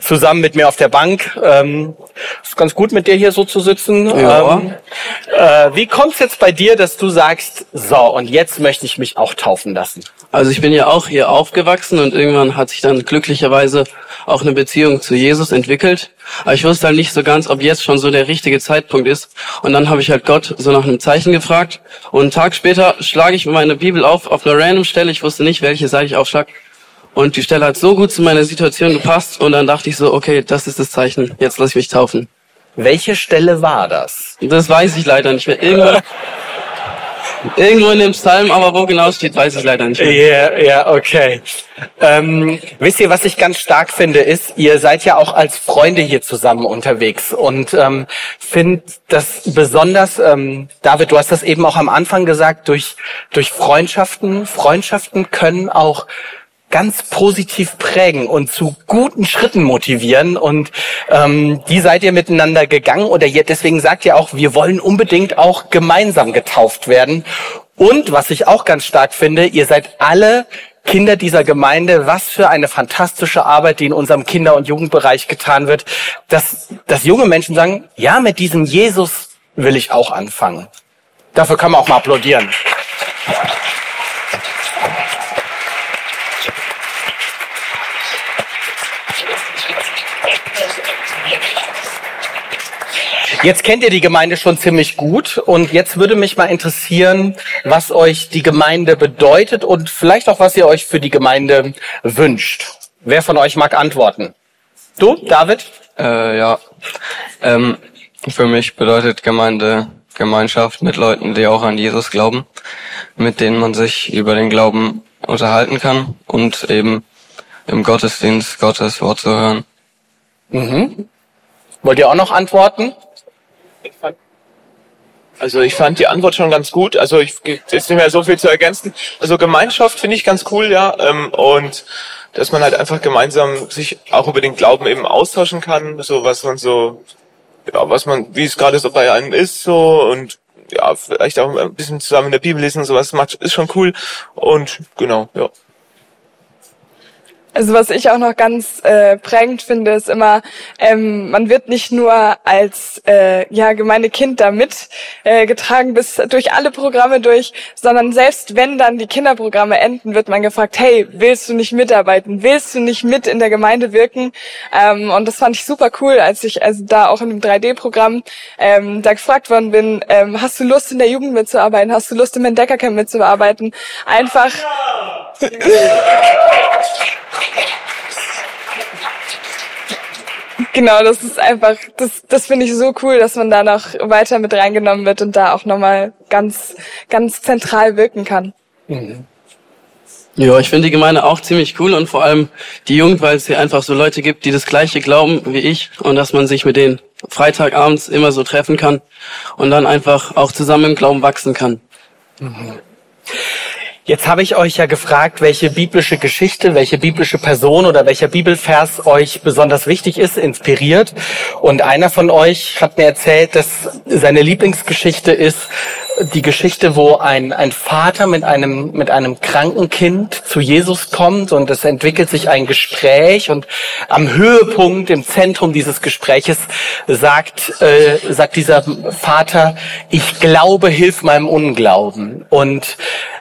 S1: zusammen mit mir auf der Bank. Ähm, ist ganz gut mit dir hier so zu sitzen.
S12: Ja.
S1: Ähm, äh, wie kommt's jetzt bei dir, dass du sagst, so, und jetzt möchte ich mich auch taufen lassen?
S12: Also ich bin ja auch hier aufgewachsen und irgendwann hat sich dann glücklicherweise auch eine Beziehung zu Jesus entwickelt. Aber ich wusste halt nicht so ganz, ob jetzt schon so der richtige Zeitpunkt ist. Und dann habe ich halt Gott so nach einem Zeichen gefragt. Und einen Tag später schlage ich meine Bibel auf, auf einer random Stelle. Ich wusste nicht, welche Seite ich aufschlag. Und die Stelle hat so gut zu meiner Situation gepasst. Und dann dachte ich so, okay, das ist das Zeichen. Jetzt lasse ich mich taufen.
S1: Welche Stelle war das?
S12: Das weiß ich leider nicht mehr. Irgendwo, irgendwo in dem Psalm, aber wo genau steht, weiß ich leider nicht
S1: Ja,
S12: mehr.
S1: ja, okay. Ähm, wisst ihr, was ich ganz stark finde, ist, ihr seid ja auch als Freunde hier zusammen unterwegs und ähm, finde das besonders, ähm, David, du hast das eben auch am Anfang gesagt, durch, durch Freundschaften. Freundschaften können auch ganz positiv prägen und zu guten Schritten motivieren. Und ähm, die seid ihr miteinander gegangen oder ihr, deswegen sagt ihr auch, wir wollen unbedingt auch gemeinsam getauft werden. Und was ich auch ganz stark finde, ihr seid alle Kinder dieser Gemeinde, was für eine fantastische Arbeit, die in unserem Kinder- und Jugendbereich getan wird, dass, dass junge Menschen sagen, ja, mit diesem Jesus will ich auch anfangen. Dafür kann man auch mal applaudieren. Jetzt kennt ihr die Gemeinde schon ziemlich gut und jetzt würde mich mal interessieren, was euch die Gemeinde bedeutet und vielleicht auch, was ihr euch für die Gemeinde wünscht. Wer von euch mag antworten? Du, David?
S9: Äh, ja. Ähm, für mich bedeutet Gemeinde Gemeinschaft mit Leuten, die auch an Jesus glauben, mit denen man sich über den Glauben unterhalten kann und eben im Gottesdienst Gottes Wort zu hören.
S1: Mhm. Wollt ihr auch noch antworten?
S11: Also ich fand die Antwort schon ganz gut. Also ich ist nicht mehr so viel zu ergänzen. Also Gemeinschaft finde ich ganz cool, ja. Ähm, und dass man halt einfach gemeinsam sich auch über den Glauben eben austauschen kann, so was man so, ja, was man, wie es gerade so bei einem ist, so und ja, vielleicht auch ein bisschen zusammen in der Bibel lesen und sowas macht, ist schon cool. Und genau, ja.
S10: Also was ich auch noch ganz äh, prägend finde, ist immer, ähm, man wird nicht nur als äh, ja Gemeindekind da mit äh, getragen bis durch alle Programme durch, sondern selbst wenn dann die Kinderprogramme enden, wird man gefragt, hey, willst du nicht mitarbeiten? Willst du nicht mit in der Gemeinde wirken? Ähm, und das fand ich super cool, als ich also da auch in dem 3D-Programm ähm, da gefragt worden bin, ähm, hast du Lust in der Jugend mitzuarbeiten? Hast du Lust im Entdeckercamp mitzuarbeiten? Einfach Genau, das ist einfach, das, das finde ich so cool, dass man da noch weiter mit reingenommen wird und da auch nochmal ganz, ganz zentral wirken kann.
S12: Ja, ich finde die Gemeinde auch ziemlich cool und vor allem die Jugend, weil es hier einfach so Leute gibt, die das gleiche glauben wie ich und dass man sich mit denen Freitagabends immer so treffen kann und dann einfach auch zusammen im Glauben wachsen kann.
S1: Jetzt habe ich euch ja gefragt, welche biblische Geschichte, welche biblische Person oder welcher Bibelvers euch besonders wichtig ist, inspiriert. Und einer von euch hat mir erzählt, dass seine Lieblingsgeschichte ist die Geschichte, wo ein, ein Vater mit einem, mit einem kranken Kind zu Jesus kommt und es entwickelt sich ein Gespräch und am Höhepunkt, im Zentrum dieses Gespräches sagt, äh, sagt dieser Vater, ich glaube, hilf meinem Unglauben. Und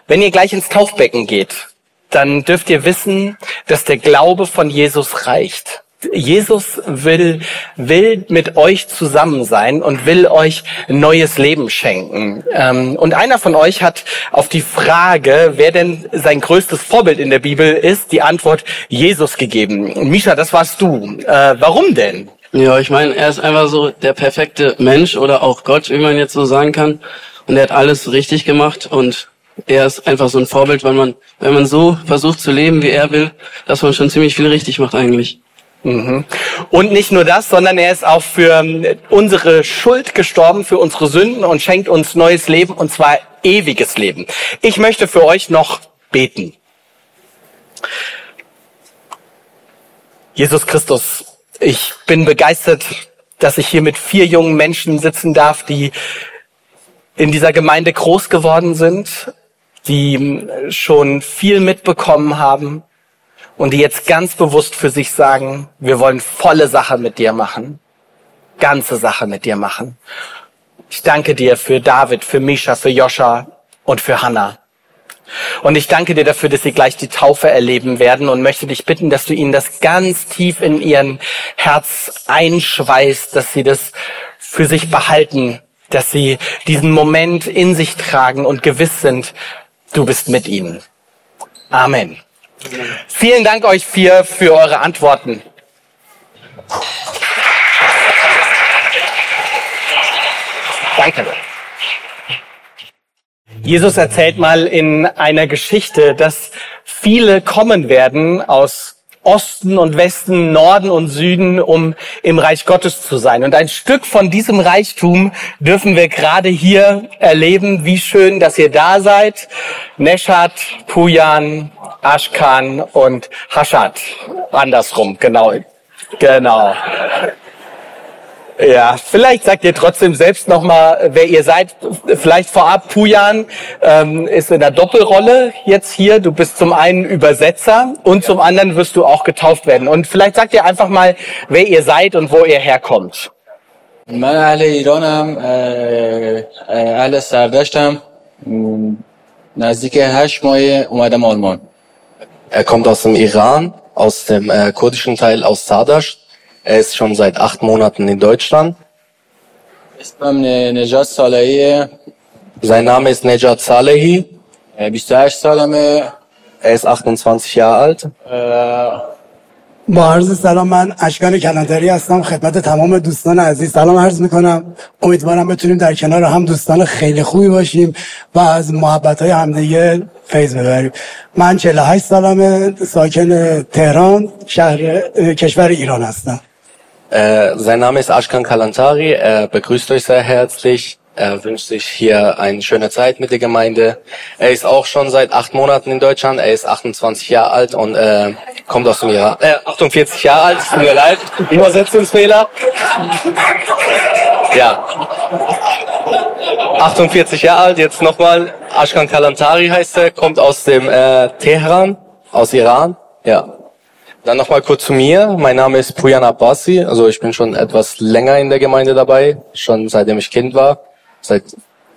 S1: wenn ihr gleich ins Taufbecken geht, dann dürft ihr wissen, dass der Glaube von Jesus reicht. Jesus will, will mit euch zusammen sein und will euch neues Leben schenken. Ähm, und einer von euch hat auf die Frage, wer denn sein größtes Vorbild in der Bibel ist, die Antwort Jesus gegeben. Misha, das warst du. Äh, warum denn?
S12: Ja, ich meine, er ist einfach so der perfekte Mensch oder auch Gott, wie man jetzt so sagen kann. Und er hat alles richtig gemacht und er ist einfach so ein Vorbild, weil man, wenn man so versucht zu leben, wie er will, dass man schon ziemlich viel richtig macht eigentlich.
S1: Mhm. Und nicht nur das, sondern er ist auch für unsere Schuld gestorben, für unsere Sünden und schenkt uns neues Leben und zwar ewiges Leben. Ich möchte für euch noch beten. Jesus Christus, ich bin begeistert, dass ich hier mit vier jungen Menschen sitzen darf, die in dieser Gemeinde groß geworden sind, die schon viel mitbekommen haben und die jetzt ganz bewusst für sich sagen, wir wollen volle Sache mit dir machen, ganze Sache mit dir machen. Ich danke dir für David, für Misha, für Joscha und für Hannah. Und ich danke dir dafür, dass sie gleich die Taufe erleben werden und möchte dich bitten, dass du ihnen das ganz tief in ihren Herz einschweißt, dass sie das für sich behalten, dass sie diesen Moment in sich tragen und gewiss sind, du bist mit ihnen. Amen. Vielen Dank euch vier für eure Antworten. Danke. Jesus erzählt mal in einer Geschichte, dass viele kommen werden aus Osten und Westen, Norden und Süden, um im Reich Gottes zu sein. Und ein Stück von diesem Reichtum dürfen wir gerade hier erleben. Wie schön, dass ihr da seid. Neshat, Pujan, Ashkan und Hashat. Andersrum, genau. Genau. Ja, vielleicht sagt ihr trotzdem selbst nochmal, wer ihr seid. Vielleicht vorab, Pujan ähm, ist in der Doppelrolle jetzt hier. Du bist zum einen Übersetzer und zum anderen wirst du auch getauft werden. Und vielleicht sagt ihr einfach mal, wer ihr seid und wo ihr herkommt.
S13: من اهل ایرانم اهل سردشتم نزدیک هشت ماه اومدم آلمان
S14: Er kommt aus dem Iran, aus dem äh, kurdischen Teil aus Sardash. Er ist schon seit acht Monaten in Deutschland.
S13: اسمم نجات صالحیه
S14: Sein Name ist Nejat Salehi.
S13: 28 سالمه
S14: Er ist 28 Jahre alt.
S15: با عرض سلام من اشکان کلانتری هستم خدمت تمام دوستان عزیز سلام عرض می‌کنم امیدوارم بتونیم در کنار هم دوستان خیلی خوبی باشیم و از محبت های همدیگه فیض ببریم من 48 سالمه ساکن تهران شهر کشور ایران هستم
S14: Äh, sein Name ist Ashkan Kalantari. Er begrüßt euch sehr herzlich. Er wünscht sich hier eine schöne Zeit mit der Gemeinde. Er ist auch schon seit acht Monaten in Deutschland. Er ist 28 Jahre alt und äh, kommt aus dem Iran. Äh, 48 Jahre alt. Tut mir leid. Übersetzungsfehler. Ja. 48 Jahre alt. Jetzt nochmal. Ashkan Kalantari heißt er. Kommt aus dem äh, Teheran, aus Iran. Ja. Dann nochmal kurz zu mir. Mein Name ist Pujan Abbasi. Also ich bin schon etwas länger in der Gemeinde dabei. Schon seitdem ich Kind war. Seit,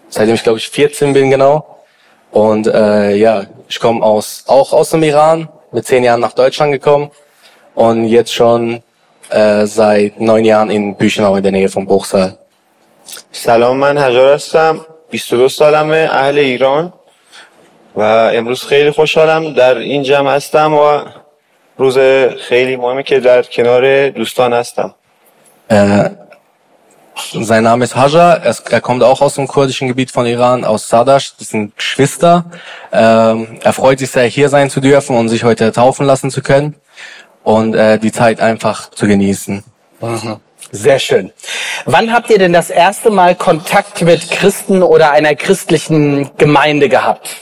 S14: seitdem ich glaube ich 14 bin genau. Und äh, ja, ich komme aus, auch aus dem Iran. Mit zehn Jahren nach Deutschland gekommen. Und jetzt schon äh, seit neun Jahren in Büchenau in der Nähe von Bruchsal.
S16: سلام من هجار هستم 22 سالمه اهل ایران و امروز خیلی خوشحالم در این جمع هستم و روز خیلی مهمه که در کنار دوستان هستم
S14: Äh, sein Name ist Hajar, er, ist- er kommt auch aus dem kurdischen Gebiet von Iran, aus Sadash, das sind Geschwister. Ähm, er freut sich sehr, hier sein zu dürfen und sich heute taufen lassen zu können und äh, die Zeit einfach zu genießen.
S1: Sehr schön. Wann habt ihr denn das erste Mal Kontakt mit Christen oder einer christlichen Gemeinde gehabt?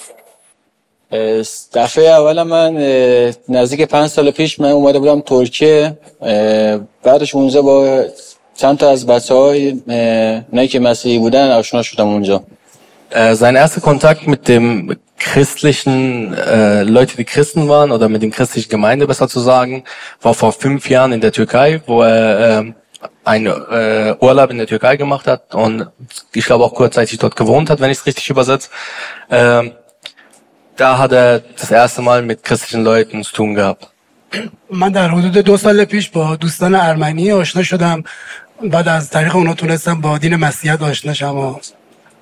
S13: اه، دفعه اول من اه، نزدیک پنج سال پیش من اومده بودم ترکیه اه، بعدش اونجا با چند تا از بچه های اونایی که مسیحی بودن آشنا شدم اونجا
S14: Äh, sein erster Kontakt mit dem christlichen, äh, Leute, die Christen waren, oder mit dem christlichen Gemeinde besser zu sagen, war vor fünf Jahren in der Türkei, wo er ähm, einen äh, Urlaub in der Türkei gemacht hat und ich glaube auch kurzzeitig dort gewohnt hat, wenn ich es richtig übersetze. Ähm, da hat er das erste Mal mit christlichen Leuten zu tun gehabt.
S15: من در حدود دو سال پیش با دوستان ارمنی آشنا شدم بعد از طریق اونا تونستم با دین مسیحیت آشنا شم و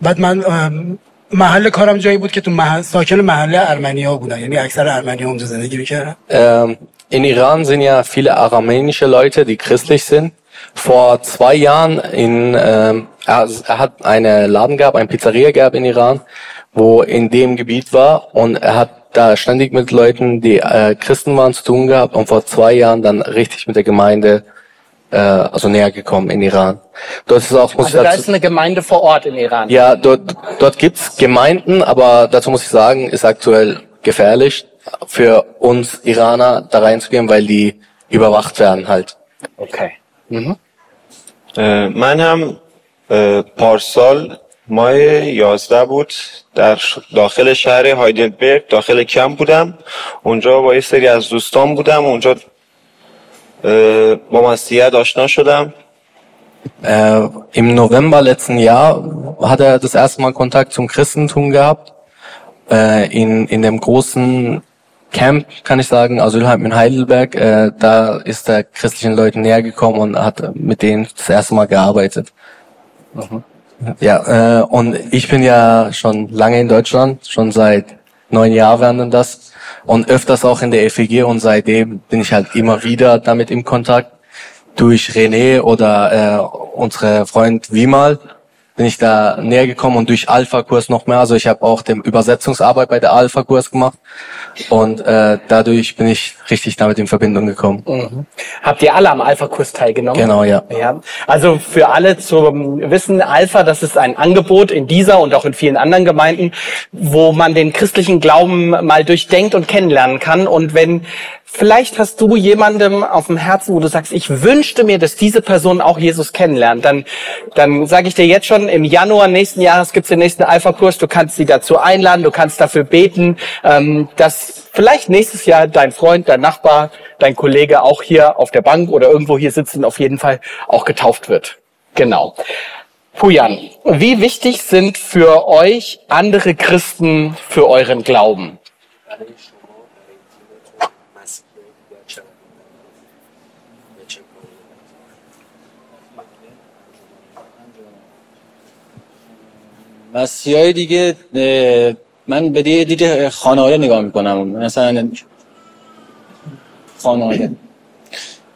S15: بعد من ام، محل کارم جایی بود که تو محل ساکن محله ارمنی ها بودن یعنی اکثر ارمنی ها اونجا زندگی میکردن
S14: Ähm, in Iran sind ja viele aramenische Leute, die christlich sind. Vor zwei Jahren in, ähm, er, er hat eine Laden gehabt, eine Pizzeria gehabt in Iran, wo in dem Gebiet war und er hat da ständig mit Leuten, die äh, Christen waren, zu tun gehabt und vor zwei Jahren dann richtig mit der Gemeinde äh, also näher gekommen in Iran. Dort ist auch, muss
S1: Also
S14: ich
S1: da
S14: dazu,
S1: ist eine Gemeinde vor Ort im Iran.
S14: ja, dort, dort gibt's Gemeinden, aber dazu muss ich sagen, ist aktuell gefährlich für uns Iraner da reinzugehen, weil die überwacht werden halt.
S1: Okay.
S16: اه، من هم اه، پارسال ماه 11 بود در ش- داخل شهر هایدلبرگ داخل کمپ بودم اونجا با یه سری از دوستان بودم اونجا اه، با مسیحیت آشنا شدم
S14: Äh, Im November letzten Jahr hat er das erste Mal Kontakt zum Christentum gehabt. Äh, in, in dem großen Camp, kann ich sagen, Asylheim in Heidelberg, äh, da ist er christlichen Leuten näher gekommen und hat mit denen das erste Mal gearbeitet. Ja, äh, und ich bin ja schon lange in Deutschland, schon seit neun Jahren werden das und öfters auch in der FEG und seitdem bin ich halt immer wieder damit im Kontakt. Durch René oder äh, unsere Freund Wimal bin ich da näher gekommen und durch Alpha-Kurs noch mehr. Also ich habe auch den Übersetzungsarbeit bei der Alpha-Kurs gemacht und äh, dadurch bin ich richtig damit in Verbindung gekommen.
S1: Mhm. Habt ihr alle am Alpha-Kurs teilgenommen?
S14: Genau, ja.
S1: Ja, also für alle zum Wissen, Alpha, das ist ein Angebot in dieser und auch in vielen anderen Gemeinden, wo man den christlichen Glauben mal durchdenkt und kennenlernen kann. Und wenn vielleicht hast du jemandem auf dem Herzen, wo du sagst, ich wünschte mir, dass diese Person auch Jesus kennenlernt, dann, dann sage ich dir jetzt schon, im Januar nächsten Jahres gibt's den nächsten Alpha-Kurs, du kannst sie dazu einladen, du kannst dafür beten, ähm, dass vielleicht nächstes Jahr dein Freund, dein Nachbar, dein Kollege auch hier auf der Bank oder irgendwo hier sitzen, auf jeden Fall auch getauft wird. Genau. Pujan, wie wichtig sind für euch andere Christen für euren Glauben?
S13: مسیحای دیگه اه، من به یه دید خانواده نگاه می‌کنم. مثلا خانواده.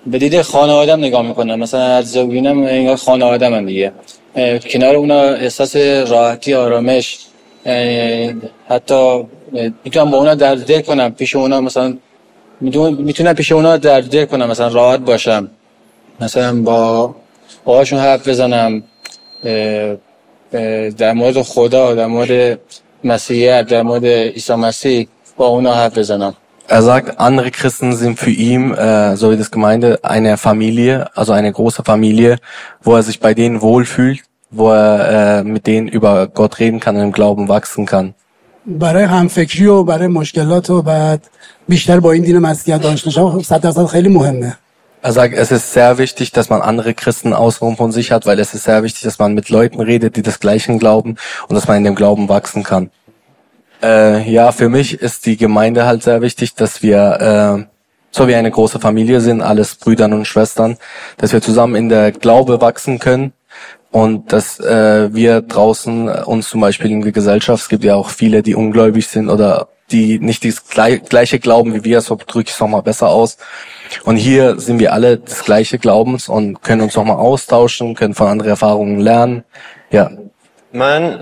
S13: به دید خانوادم نگاه می‌کنم. مثلا از ببینم انگار خانواده من دیگه. کنار اونا احساس راحتی آرامش حتی می‌تونم با اونا درد دل کنم. پیش اونا مثلا می‌تونم پیش اونا درد دل کنم. مثلا راحت باشم. مثلا با باهاشون حرف بزنم. در مورد خدا در مورد مسیحیت در مورد عیسی مسیح با اونا حرف بزنم
S14: Er sagt, andere Christen sind für ihn, äh, so wie das Gemeinde, eine Familie, also eine große Familie, wo er sich bei denen wohlfühlt, wo er äh, mit denen über Gott reden kann und im Glauben wachsen kann.
S15: برای همفکری و برای مشکلات و بعد بیشتر با این دین مسیحیت آشنا شدن صد درصد خیلی مهمه
S14: er sagt, es ist sehr wichtig, dass man andere Christen außenrum von sich hat, weil es ist sehr wichtig, dass man mit Leuten redet, die das Gleiche glauben und dass man in dem Glauben wachsen kann. Äh, ja, für mich ist die Gemeinde halt sehr wichtig, dass wir äh, so wie eine große Familie sind, alles Brüdern und Schwestern, dass wir zusammen in der Glaube wachsen können und dass äh, wir draußen uns zum Beispiel in der Gesellschaft, es gibt ja auch viele, die ungläubig sind oder die nicht das glei- gleiche glauben wie wir, so drücke ich es nochmal besser aus. Und hier sind wir alle des gleichen Glaubens und können uns nochmal austauschen, können von anderen Erfahrungen lernen. Ja,
S16: من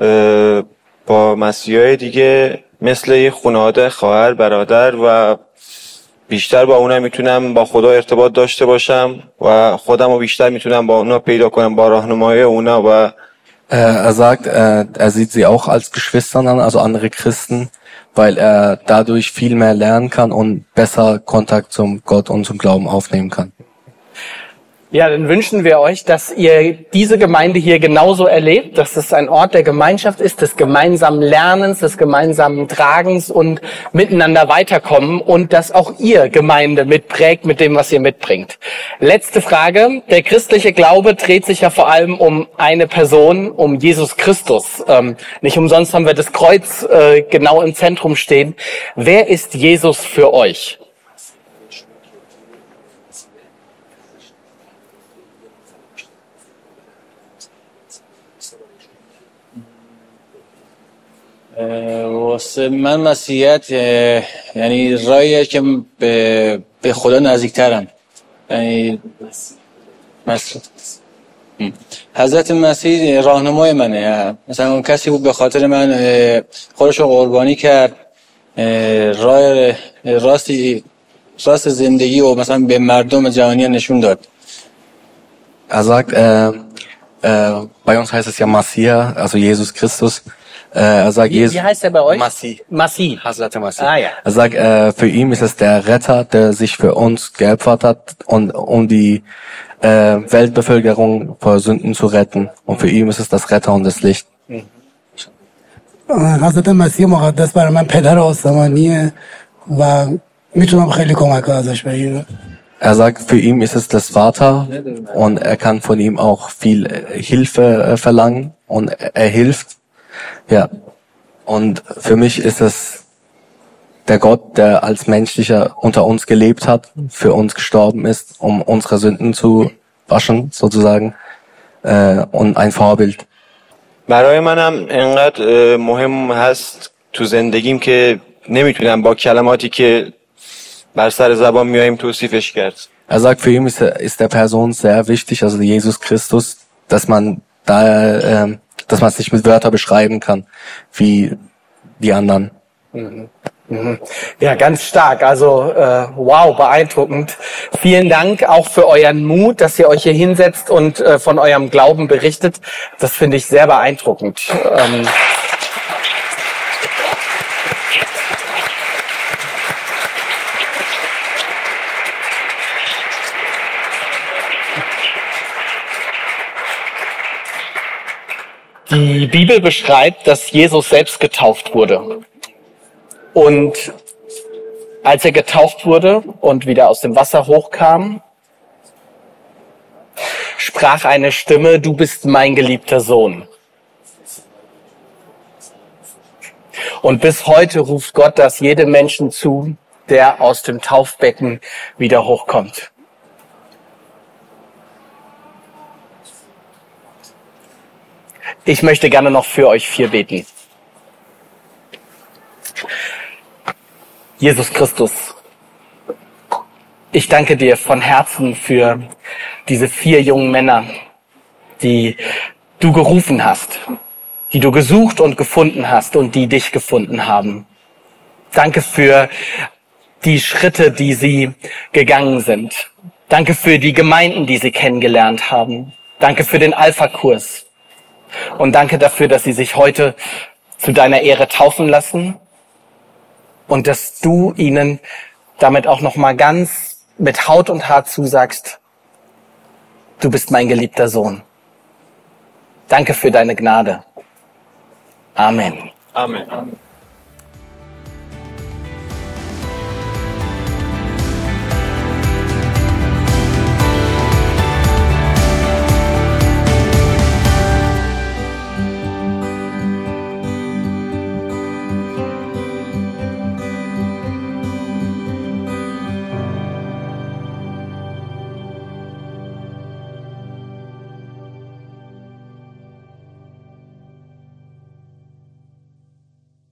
S16: اه، با مسیحای دیگه مثل یه خانواده خواهر برادر و بیشتر با اونا میتونم با خدا ارتباط داشته باشم و خودم رو بیشتر میتونم با اونا پیدا کنم با راهنمایی اونا و
S14: Äh, er sagt, äh, er sieht sie auch als Geschwistern an, also andere Christen, weil er dadurch viel mehr lernen kann und besser Kontakt zum Gott und zum Glauben aufnehmen kann.
S1: Ja, dann wünschen wir euch, dass ihr diese Gemeinde hier genauso erlebt, dass es ein Ort der Gemeinschaft ist, des gemeinsamen Lernens, des gemeinsamen Tragens und miteinander weiterkommen und dass auch ihr Gemeinde mitprägt mit dem, was ihr mitbringt. Letzte Frage. Der christliche Glaube dreht sich ja vor allem um eine Person, um Jesus Christus. Ähm, nicht umsonst haben wir das Kreuz äh, genau im Zentrum stehen. Wer ist Jesus für euch?
S13: واسه من مسیحیت یعنی راهیه که به, به خدا نزدیکترم یعنی. حضرت مسیح راهنمای منه. مثلا اون کسی بود به خاطر من خودش رو قربانی کرد. اه، راه راستی راست زندگی و مثلا به مردم جهانی نشون داد.
S14: Er sagt, äh, äh, bei uns heißt es. Äh, er sagt,
S1: Wie,
S14: Jesus,
S1: wie heißt er bei euch?
S14: Masih.
S1: Masih.
S14: Hazrat Masih.
S1: Ah ja.
S14: Er sagt, äh, für ihn ist es der Retter, der sich für uns geopfert hat, und, um die äh, Weltbevölkerung vor Sünden zu retten. Und für ihn ist es das Retter und das Licht.
S15: حضرت مسیح مقدس برای من پدر آسمانیه و میتونم خیلی کمک ازش بگیرم
S14: Er sagt, für ihn ist es das Vater und er kann von ihm auch viel äh, Hilfe äh, verlangen und er, er hilft. Ja. Und für mich ist es der Gott, der als menschlicher unter uns gelebt hat, für uns gestorben ist, um unsere Sünden zu waschen, sozusagen, äh, und ein Vorbild.
S16: برای منم انقدر اه، مهم هست تو زندگیم که نمیتونم با کلماتی که بر سر زبان میایم توصیفش کرد
S14: Er sagt, für ihn ist, er- ist der Person sehr wichtig, also Jesus Christus, dass man da, äh, dass man es nicht mit Wörtern beschreiben kann, wie die anderen.
S1: Mhm. Mhm. Ja, ganz stark. Also äh, wow, beeindruckend. Vielen Dank auch für euren Mut, dass ihr euch hier hinsetzt und äh, von eurem Glauben berichtet. Das finde ich sehr beeindruckend. Ähm, Die Bibel beschreibt, dass Jesus selbst getauft wurde. Und als er getauft wurde und wieder aus dem Wasser hochkam, sprach eine Stimme, du bist mein geliebter Sohn. Und bis heute ruft Gott das jedem Menschen zu, der aus dem Taufbecken wieder hochkommt. Ich möchte gerne noch für euch vier beten. Jesus Christus, ich danke dir von Herzen für diese vier jungen Männer, die du gerufen hast, die du gesucht und gefunden hast und die dich gefunden haben. Danke für die Schritte, die sie gegangen sind. Danke für die Gemeinden, die sie kennengelernt haben. Danke für den Alpha-Kurs. Und danke dafür, dass sie sich heute zu deiner Ehre taufen lassen und dass du ihnen damit auch noch mal ganz mit Haut und Haar zusagst, du bist mein geliebter Sohn. Danke für deine Gnade. Amen.
S16: Amen.